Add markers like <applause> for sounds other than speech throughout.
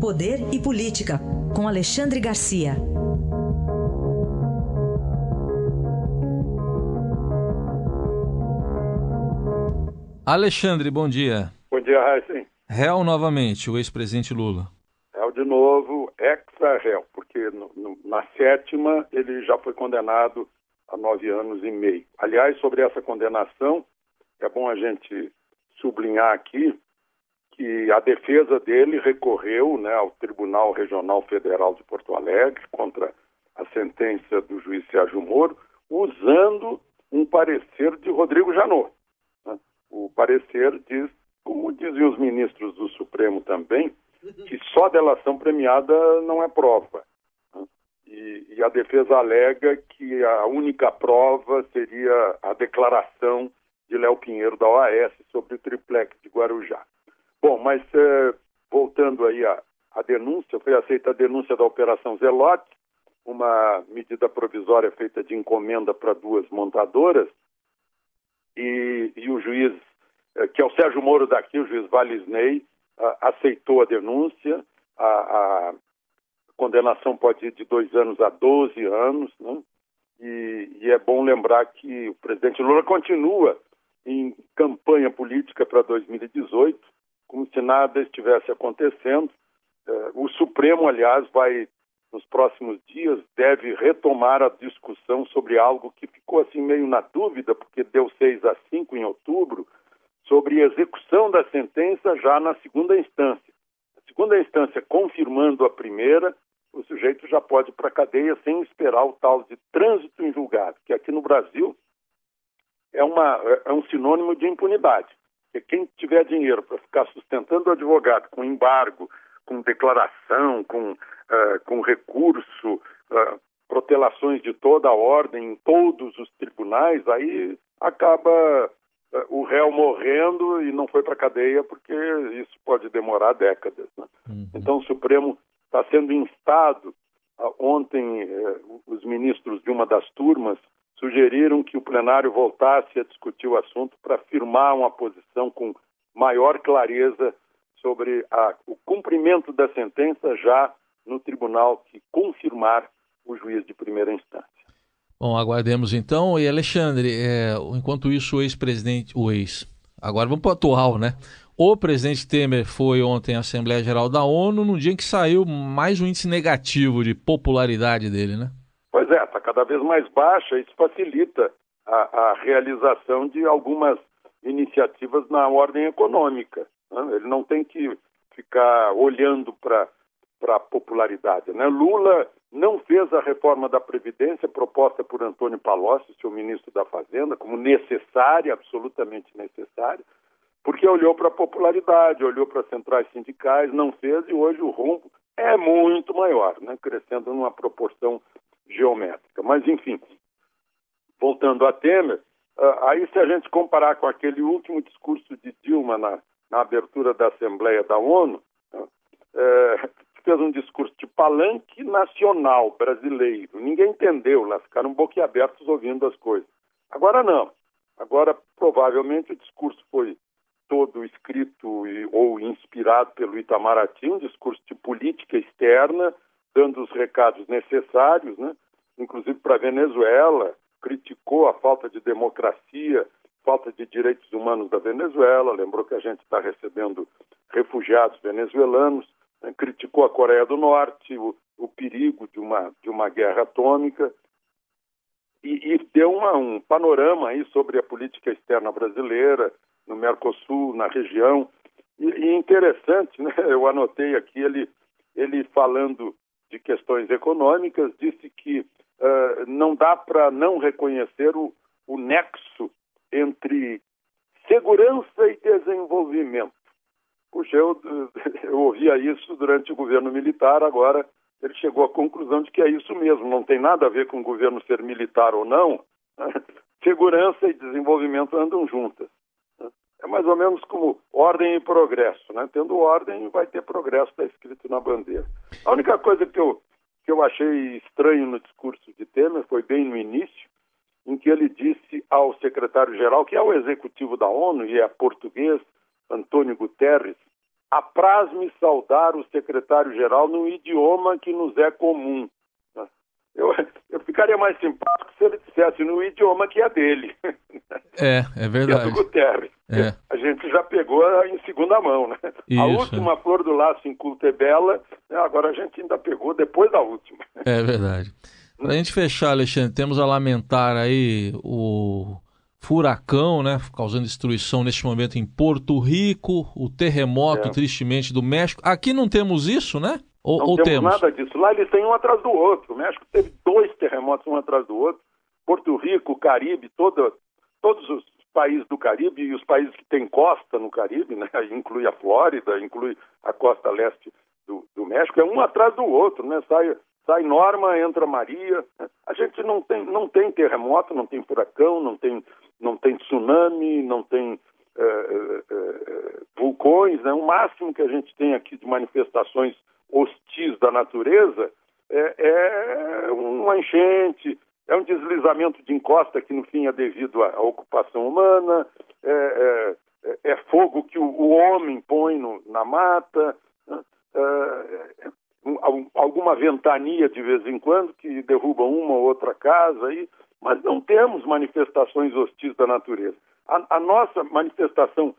Poder e Política, com Alexandre Garcia. Alexandre, bom dia. Bom dia, Raíssen. Réu novamente, o ex-presidente Lula. Réu de novo, ex-réu, porque no, no, na sétima ele já foi condenado a nove anos e meio. Aliás, sobre essa condenação, é bom a gente sublinhar aqui que a defesa dele recorreu né, ao Tribunal Regional Federal de Porto Alegre contra a sentença do juiz Sérgio Moro, usando um parecer de Rodrigo Janot. Né? O parecer diz, como diziam os ministros do Supremo também, que só delação premiada não é prova. Né? E, e a defesa alega que a única prova seria a declaração de Léo Pinheiro da OAS sobre o triplex de Guarujá. Bom, mas eh, voltando aí à, à, denúncia, foi aceita a denúncia da Operação Zelote, uma medida provisória feita de encomenda para duas montadoras, e, e o juiz, eh, que é o Sérgio Moro daqui, o juiz Valisney, aceitou a denúncia, a, a, condenação pode ir de dois anos a 12 anos, né? e, e é bom lembrar que o presidente Lula continua em campanha política para 2018, como se nada estivesse acontecendo. É, o Supremo, aliás, vai, nos próximos dias, deve retomar a discussão sobre algo que ficou assim meio na dúvida, porque deu 6 a 5 em outubro, sobre execução da sentença já na segunda instância. A segunda instância confirmando a primeira, o sujeito já pode ir para a cadeia sem esperar o tal de trânsito em julgado, que aqui no Brasil é, uma, é um sinônimo de impunidade. Porque quem tiver dinheiro para ficar sustentando o advogado com embargo, com declaração, com, uh, com recurso, uh, protelações de toda a ordem em todos os tribunais, aí acaba o réu morrendo e não foi para a cadeia, porque isso pode demorar décadas. Né? Uhum. Então o Supremo está sendo instado. ontem, eh, os ministros de uma das turmas sugeriram que o plenário voltasse a discutir o assunto para firmar uma posição com maior clareza sobre a, o cumprimento da sentença já no tribunal que confirmar o juiz de primeira instância. Bom, aguardemos então. E Alexandre, é, enquanto isso, o ex-presidente, o ex, agora vamos para o atual, né? O presidente Temer foi ontem à Assembleia Geral da ONU, num dia em que saiu mais um índice negativo de popularidade dele, né? Pois é, está cada vez mais baixa, isso facilita a, a realização de algumas iniciativas na ordem econômica. Né? Ele não tem que ficar olhando para a popularidade. Né? Lula não fez a reforma da Previdência proposta por Antônio Palocci, seu ministro da Fazenda, como necessária, absolutamente necessária, porque olhou para a popularidade, olhou para as centrais sindicais, não fez e hoje o rombo é muito maior, né? crescendo numa proporção geométrica. Mas, enfim, voltando a Temer, uh, aí se a gente comparar com aquele último discurso de Dilma na, na abertura da Assembleia da ONU, uh, fez um discurso de palanque nacional brasileiro. Ninguém entendeu, lá ficaram boquiabertos ouvindo as coisas. Agora não. Agora, provavelmente, o discurso foi todo escrito e, ou inspirado pelo Itamaraty, um discurso de política externa, dando os recados necessários, né? inclusive para a Venezuela, criticou a falta de democracia, falta de direitos humanos da Venezuela, lembrou que a gente está recebendo refugiados venezuelanos, né? criticou a Coreia do Norte, o, o, perigo de uma, de uma guerra atômica, e, e deu uma, um panorama aí sobre a política externa brasileira, no Mercosul, na região. E, e interessante, né? eu anotei aqui ele, ele falando de questões econômicas, disse que uh, não dá para não reconhecer o, o nexo entre segurança e desenvolvimento. Puxa, eu, <laughs> eu ouvia isso durante o governo militar, agora ele chegou à conclusão de que é isso mesmo, não tem nada a ver com o governo ser militar ou não. <laughs> Segurança e desenvolvimento andam juntas. É mais ou menos como ordem e progresso, né? Tendo ordem, vai ter progresso, está escrito na bandeira. A única coisa que eu, que eu achei estranho no discurso de Temer foi bem no início, em que ele disse ao secretário-geral, que é o executivo da ONU e é português, Antônio Guterres, apraz-me saudar o secretário-geral no idioma que nos é comum. Eu, eu ficaria mais simpático se ele dissesse no idioma que é dele. É, é verdade. Que é do Guterres. É. A gente já pegou em segunda mão, né? Isso, a última flor do laço em culto é bela, né? agora a gente ainda pegou depois da última. É verdade. Para a gente fechar, Alexandre, temos a lamentar aí o furacão, né, causando destruição neste momento em Porto Rico, o terremoto, é. tristemente, do México. Aqui não temos isso, né? Não ou temos, temos nada disso. Lá eles têm um atrás do outro. O México teve dois terremotos um atrás do outro. Porto Rico, Caribe, toda, todos os países do Caribe e os países que têm costa no Caribe, né? inclui a Flórida, inclui a costa leste do, do México, é um atrás do outro, né? Sai, sai Norma, entra Maria. A gente não tem, não tem terremoto, não tem furacão, não tem, não tem tsunami, não tem é, é, vulcões. Né? O máximo que a gente tem aqui de manifestações hostis da natureza é, é uma enchente, é um deslizamento de encosta que no fim é devido à, ocupação humana, é, é, é, fogo que o, o homem põe no, na mata, né? é, alguma ventania de vez em quando que derruba uma ou outra casa aí, mas não temos manifestações hostis da natureza. A, a nossa manifestação,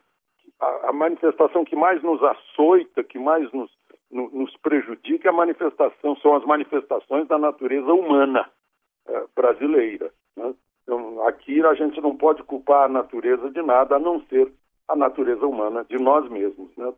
a, a, manifestação que mais nos açoita, que mais nos, no, nos prejudica, é a manifestação são as manifestações da natureza humana é, brasileira. Né? Então, aqui a gente não pode culpar a natureza de nada a não ser a natureza humana de nós mesmos, né?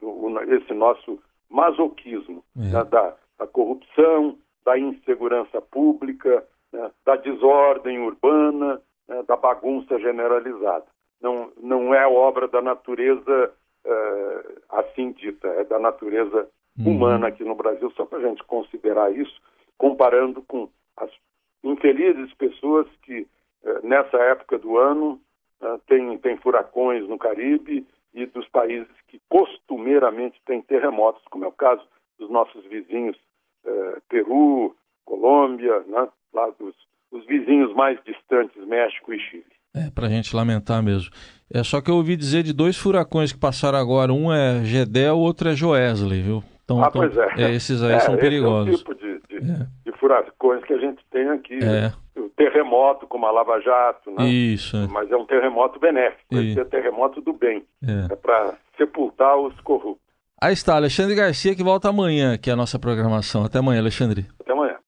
Esse nosso masoquismo é. né? da, da, corrupção, da insegurança pública, né? da desordem urbana, né? da bagunça generalizada. Não, não é obra da natureza uh, assim dita, é da natureza uhum. humana aqui no Brasil, só para a gente considerar isso, comparando com as infelizes pessoas que uh, nessa época do ano uh, tem, tem furacões no Caribe e dos países que costumeiramente têm terremotos, como é o caso dos nossos vizinhos uh, Peru, Colômbia, né? lá dos os vizinhos mais distantes, México e Chile. É, para a gente lamentar mesmo. É só que eu ouvi dizer de dois furacões que passaram agora, um é Gedel, o outro é Joesley, viu? Então, ah, pois é. é. Esses aí é, são perigosos. É o tipo de, de, é. de, furacões que a gente tem aqui. É. O terremoto, como a Lava Jato, né? Isso. É. Mas é um terremoto benéfico, esse é terremoto do bem. É, é para sepultar os corruptos. Aí está, Alexandre Garcia, que volta amanhã aqui a nossa programação. Até amanhã, Alexandre. Até amanhã.